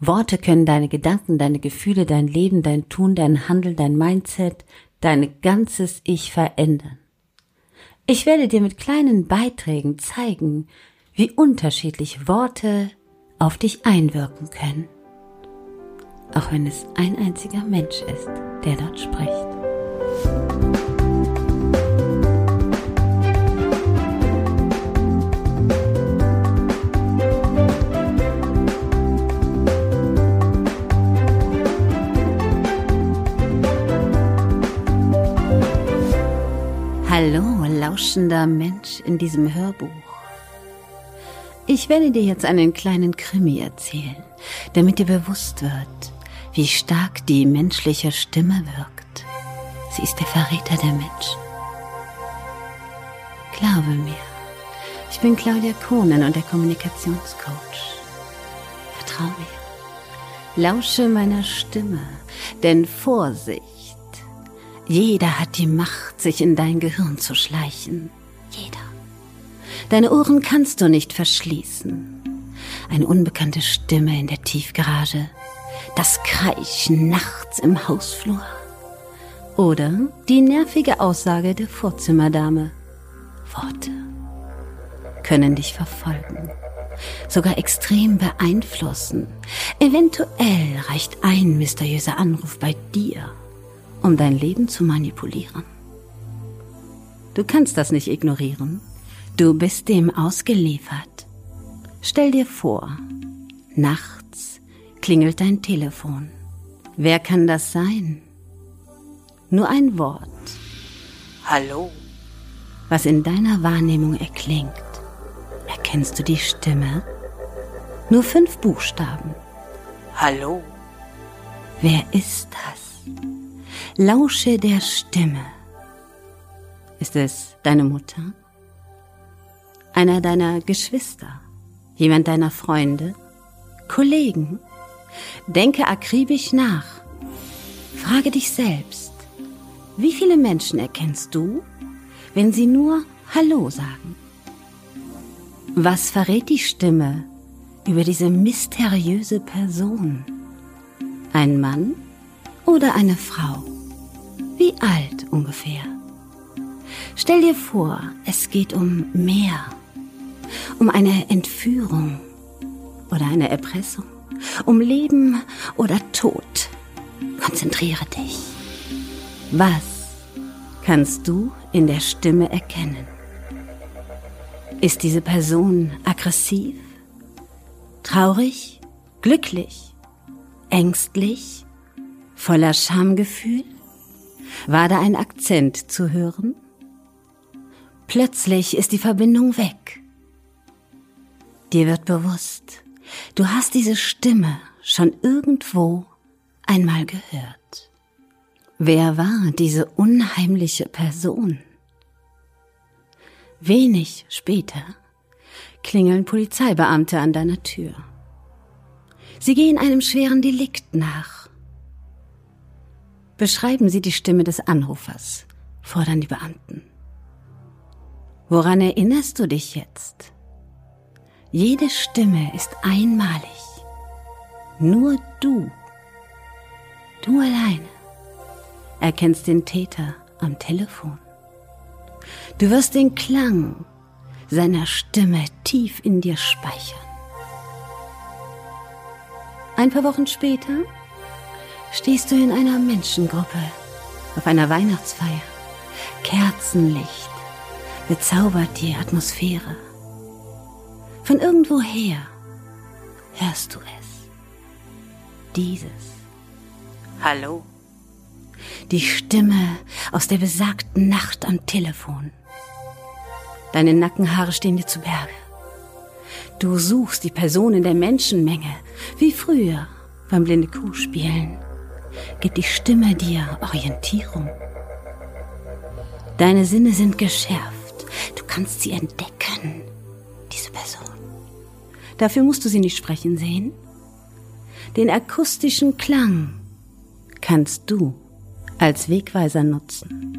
Worte können deine Gedanken, deine Gefühle, dein Leben, dein Tun, dein Handeln, dein Mindset, dein ganzes Ich verändern. Ich werde dir mit kleinen Beiträgen zeigen, wie unterschiedlich Worte auf dich einwirken können. Auch wenn es ein einziger Mensch ist, der dort spricht. Lauschender Mensch in diesem Hörbuch. Ich werde dir jetzt einen kleinen Krimi erzählen, damit dir bewusst wird, wie stark die menschliche Stimme wirkt. Sie ist der Verräter der Menschen. Glaube mir, ich bin Claudia Kohnen und der Kommunikationscoach. Vertrau mir. Lausche meiner Stimme, denn Vorsicht, jeder hat die Macht, sich in dein Gehirn zu schleichen. Jeder. Deine Ohren kannst du nicht verschließen. Eine unbekannte Stimme in der Tiefgarage. Das Kreischen nachts im Hausflur. Oder die nervige Aussage der Vorzimmerdame. Worte können dich verfolgen, sogar extrem beeinflussen. Eventuell reicht ein mysteriöser Anruf bei dir um dein Leben zu manipulieren. Du kannst das nicht ignorieren. Du bist dem ausgeliefert. Stell dir vor, nachts klingelt dein Telefon. Wer kann das sein? Nur ein Wort. Hallo. Was in deiner Wahrnehmung erklingt. Erkennst du die Stimme? Nur fünf Buchstaben. Hallo. Wer ist das? Lausche der Stimme. Ist es deine Mutter? Einer deiner Geschwister? Jemand deiner Freunde? Kollegen? Denke akribisch nach. Frage dich selbst. Wie viele Menschen erkennst du, wenn sie nur Hallo sagen? Was verrät die Stimme über diese mysteriöse Person? Ein Mann oder eine Frau? Wie alt ungefähr? Stell dir vor, es geht um mehr. Um eine Entführung oder eine Erpressung. Um Leben oder Tod. Konzentriere dich. Was kannst du in der Stimme erkennen? Ist diese Person aggressiv? Traurig? Glücklich? Ängstlich? Voller Schamgefühl? War da ein Akzent zu hören? Plötzlich ist die Verbindung weg. Dir wird bewusst, du hast diese Stimme schon irgendwo einmal gehört. Wer war diese unheimliche Person? Wenig später klingeln Polizeibeamte an deiner Tür. Sie gehen einem schweren Delikt nach Beschreiben Sie die Stimme des Anrufers, fordern die Beamten. Woran erinnerst du dich jetzt? Jede Stimme ist einmalig. Nur du, du alleine, erkennst den Täter am Telefon. Du wirst den Klang seiner Stimme tief in dir speichern. Ein paar Wochen später stehst du in einer Menschengruppe auf einer Weihnachtsfeier. Kerzenlicht bezaubert die Atmosphäre. Von irgendwoher hörst du es. Dieses. Hallo. Die Stimme aus der besagten Nacht am Telefon. Deine Nackenhaare stehen dir zu Berge. Du suchst die Person in der Menschenmenge, wie früher beim blinde Kuh spielen gibt die Stimme dir Orientierung. Deine Sinne sind geschärft. Du kannst sie entdecken, diese Person. Dafür musst du sie nicht sprechen sehen. Den akustischen Klang kannst du als Wegweiser nutzen.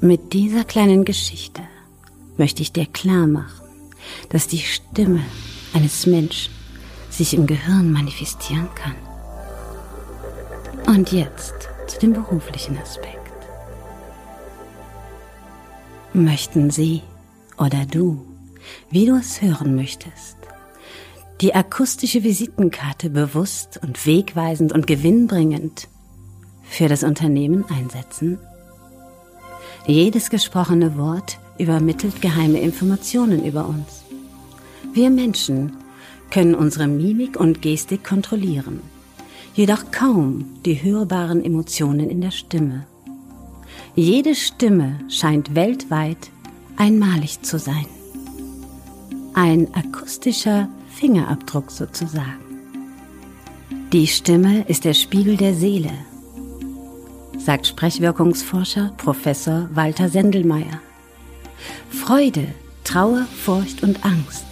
Mit dieser kleinen Geschichte möchte ich dir klar machen, dass die Stimme eines Menschen sich im Gehirn manifestieren kann. Und jetzt zu dem beruflichen Aspekt. Möchten Sie oder du, wie du es hören möchtest, die akustische Visitenkarte bewusst und wegweisend und gewinnbringend für das Unternehmen einsetzen? Jedes gesprochene Wort übermittelt geheime Informationen über uns. Wir Menschen können unsere Mimik und Gestik kontrollieren, jedoch kaum die hörbaren Emotionen in der Stimme. Jede Stimme scheint weltweit einmalig zu sein. Ein akustischer Fingerabdruck sozusagen. Die Stimme ist der Spiegel der Seele, sagt Sprechwirkungsforscher Professor Walter Sendelmeier. Freude, Trauer, Furcht und Angst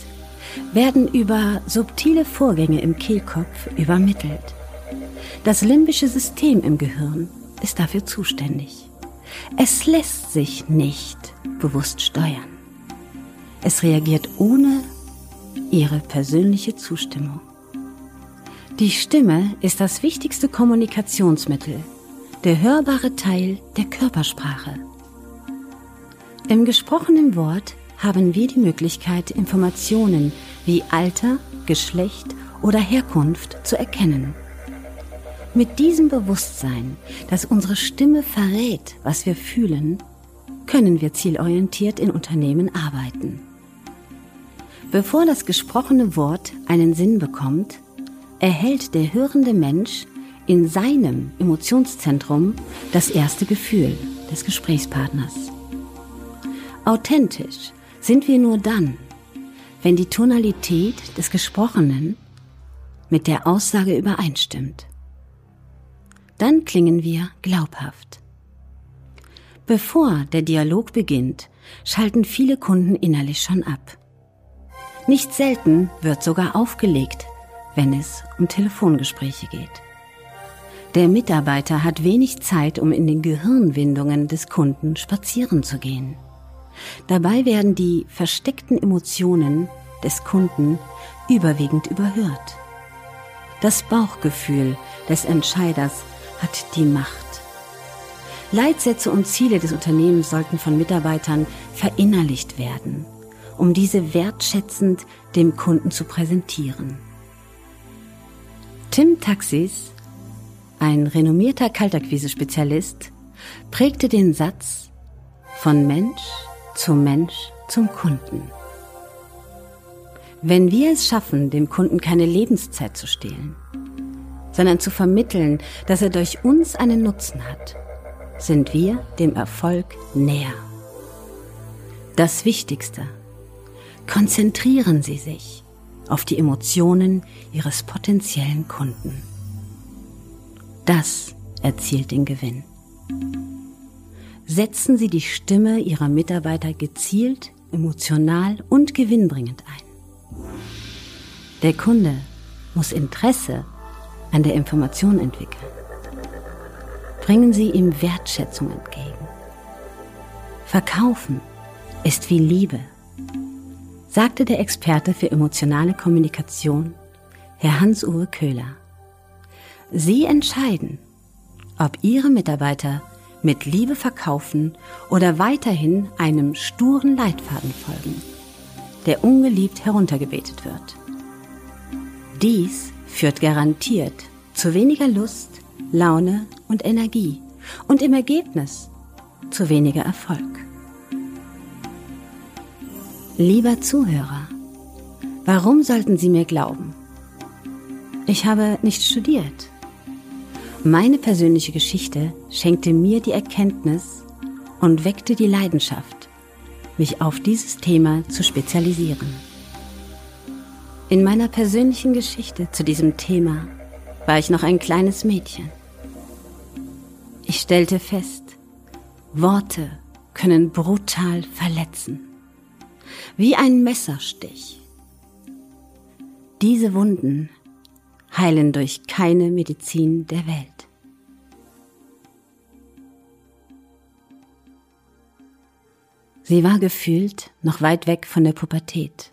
werden über subtile Vorgänge im Kehlkopf übermittelt. Das limbische System im Gehirn ist dafür zuständig. Es lässt sich nicht bewusst steuern. Es reagiert ohne ihre persönliche Zustimmung. Die Stimme ist das wichtigste Kommunikationsmittel, der hörbare Teil der Körpersprache. Im gesprochenen Wort haben wir die Möglichkeit, Informationen wie Alter, Geschlecht oder Herkunft zu erkennen. Mit diesem Bewusstsein, dass unsere Stimme verrät, was wir fühlen, können wir zielorientiert in Unternehmen arbeiten. Bevor das gesprochene Wort einen Sinn bekommt, erhält der hörende Mensch in seinem Emotionszentrum das erste Gefühl des Gesprächspartners. Authentisch sind wir nur dann, wenn die Tonalität des Gesprochenen mit der Aussage übereinstimmt. Dann klingen wir glaubhaft. Bevor der Dialog beginnt, schalten viele Kunden innerlich schon ab. Nicht selten wird sogar aufgelegt, wenn es um Telefongespräche geht. Der Mitarbeiter hat wenig Zeit, um in den Gehirnwindungen des Kunden spazieren zu gehen. Dabei werden die versteckten Emotionen des Kunden überwiegend überhört. Das Bauchgefühl des Entscheiders hat die Macht. Leitsätze und Ziele des Unternehmens sollten von Mitarbeitern verinnerlicht werden, um diese wertschätzend dem Kunden zu präsentieren. Tim Taxis, ein renommierter Kaltakquise-Spezialist, prägte den Satz von Mensch zum Mensch zum Kunden. Wenn wir es schaffen, dem Kunden keine Lebenszeit zu stehlen, sondern zu vermitteln, dass er durch uns einen Nutzen hat, sind wir dem Erfolg näher. Das Wichtigste. Konzentrieren Sie sich auf die Emotionen Ihres potenziellen Kunden. Das erzielt den Gewinn. Setzen Sie die Stimme Ihrer Mitarbeiter gezielt, emotional und gewinnbringend ein. Der Kunde muss Interesse an der Information entwickeln. Bringen Sie ihm Wertschätzung entgegen. Verkaufen ist wie Liebe, sagte der Experte für emotionale Kommunikation, Herr Hans-Uwe Köhler. Sie entscheiden, ob Ihre Mitarbeiter mit Liebe verkaufen oder weiterhin einem sturen Leitfaden folgen, der ungeliebt heruntergebetet wird. Dies führt garantiert zu weniger Lust, Laune und Energie und im Ergebnis zu weniger Erfolg. Lieber Zuhörer, warum sollten Sie mir glauben? Ich habe nicht studiert. Meine persönliche Geschichte schenkte mir die Erkenntnis und weckte die Leidenschaft, mich auf dieses Thema zu spezialisieren. In meiner persönlichen Geschichte zu diesem Thema war ich noch ein kleines Mädchen. Ich stellte fest, Worte können brutal verletzen, wie ein Messerstich. Diese Wunden heilen durch keine Medizin der Welt. Sie war gefühlt noch weit weg von der Pubertät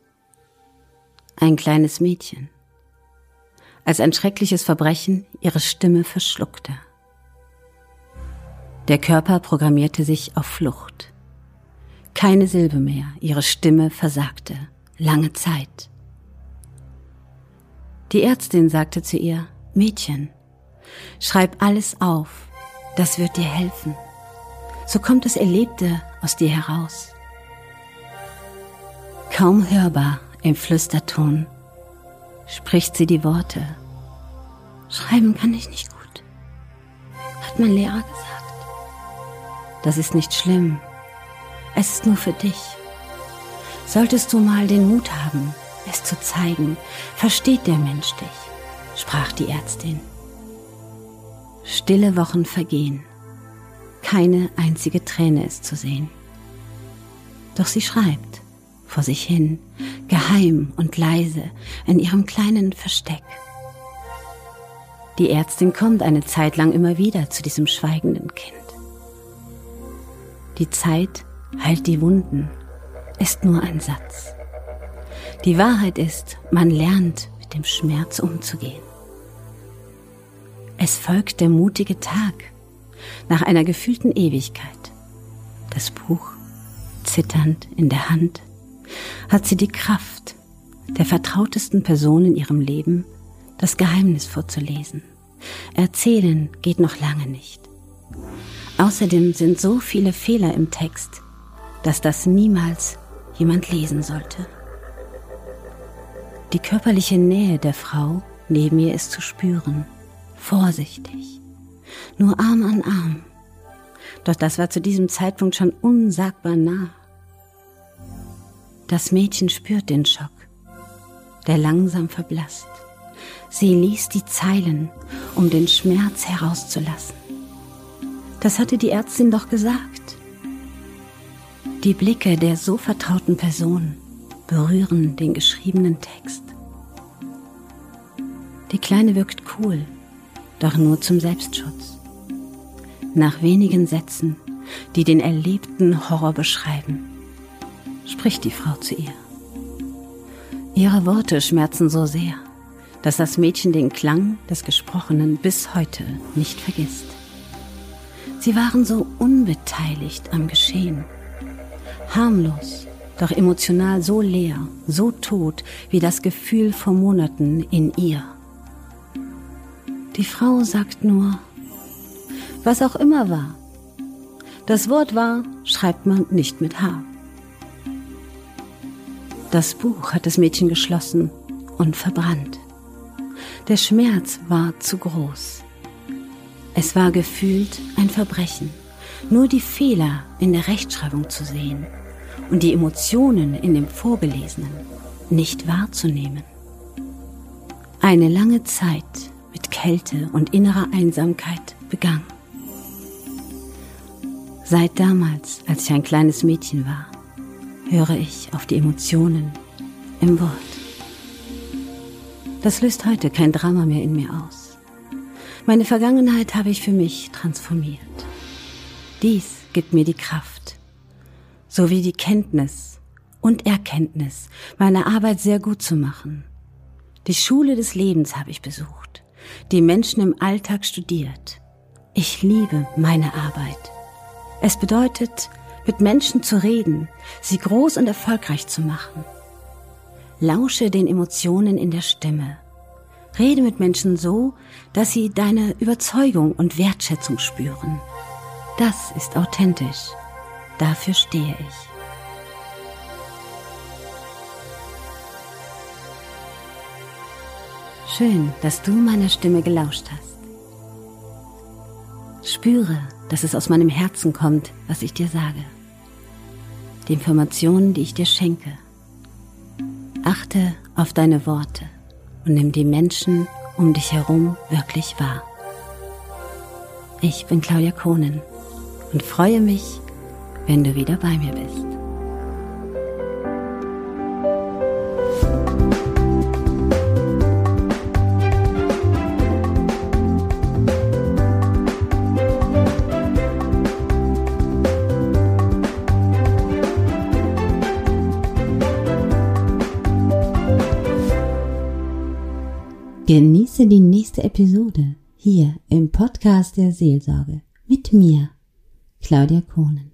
ein kleines Mädchen. als ein schreckliches Verbrechen ihre Stimme verschluckte. Der Körper programmierte sich auf Flucht. Keine Silbe mehr, ihre Stimme versagte. Lange Zeit. Die Ärztin sagte zu ihr, Mädchen, schreib alles auf, das wird dir helfen. So kommt das Erlebte aus dir heraus. Kaum hörbar im Flüsterton spricht sie die Worte. Schreiben kann ich nicht gut, hat mein Lehrer gesagt. Das ist nicht schlimm. Es ist nur für dich. Solltest du mal den Mut haben, es zu zeigen, versteht der Mensch dich, sprach die Ärztin. Stille Wochen vergehen. Keine einzige Träne ist zu sehen. Doch sie schreibt vor sich hin, geheim und leise, in ihrem kleinen Versteck. Die Ärztin kommt eine Zeit lang immer wieder zu diesem schweigenden Kind. Die Zeit heilt die Wunden, ist nur ein Satz. Die Wahrheit ist, man lernt mit dem Schmerz umzugehen. Es folgt der mutige Tag nach einer gefühlten Ewigkeit. Das Buch, zitternd in der Hand, hat sie die Kraft, der vertrautesten Person in ihrem Leben das Geheimnis vorzulesen. Erzählen geht noch lange nicht. Außerdem sind so viele Fehler im Text, dass das niemals jemand lesen sollte. Die körperliche Nähe der Frau neben ihr ist zu spüren, vorsichtig, nur Arm an Arm. Doch das war zu diesem Zeitpunkt schon unsagbar nah. Das Mädchen spürt den Schock, der langsam verblasst. Sie liest die Zeilen, um den Schmerz herauszulassen. Das hatte die Ärztin doch gesagt. Die Blicke der so vertrauten Person berühren den geschriebenen Text. Die Kleine wirkt cool, doch nur zum Selbstschutz. Nach wenigen Sätzen, die den erlebten Horror beschreiben, spricht die Frau zu ihr. Ihre Worte schmerzen so sehr, dass das Mädchen den Klang des Gesprochenen bis heute nicht vergisst. Sie waren so unbeteiligt am Geschehen, harmlos, doch emotional so leer, so tot wie das Gefühl vor Monaten in ihr. Die Frau sagt nur, was auch immer war. Das Wort war, schreibt man nicht mit H. Das Buch hat das Mädchen geschlossen und verbrannt. Der Schmerz war zu groß. Es war gefühlt ein Verbrechen, nur die Fehler in der Rechtschreibung zu sehen und die Emotionen in dem Vorgelesenen nicht wahrzunehmen. Eine lange Zeit mit Kälte und innerer Einsamkeit begann. Seit damals, als ich ein kleines Mädchen war, höre ich auf die Emotionen im Wort. Das löst heute kein Drama mehr in mir aus. Meine Vergangenheit habe ich für mich transformiert. Dies gibt mir die Kraft, sowie die Kenntnis und Erkenntnis, meine Arbeit sehr gut zu machen. Die Schule des Lebens habe ich besucht, die Menschen im Alltag studiert. Ich liebe meine Arbeit. Es bedeutet, mit Menschen zu reden, sie groß und erfolgreich zu machen. Lausche den Emotionen in der Stimme. Rede mit Menschen so, dass sie deine Überzeugung und Wertschätzung spüren. Das ist authentisch. Dafür stehe ich. Schön, dass du meiner Stimme gelauscht hast. Spüre, dass es aus meinem Herzen kommt, was ich dir sage. Die Informationen, die ich dir schenke. Achte auf deine Worte und nimm die Menschen um dich herum wirklich wahr. Ich bin Claudia Kohnen und freue mich, wenn du wieder bei mir bist. Genieße die nächste Episode hier im Podcast der Seelsorge mit mir, Claudia Kohnen.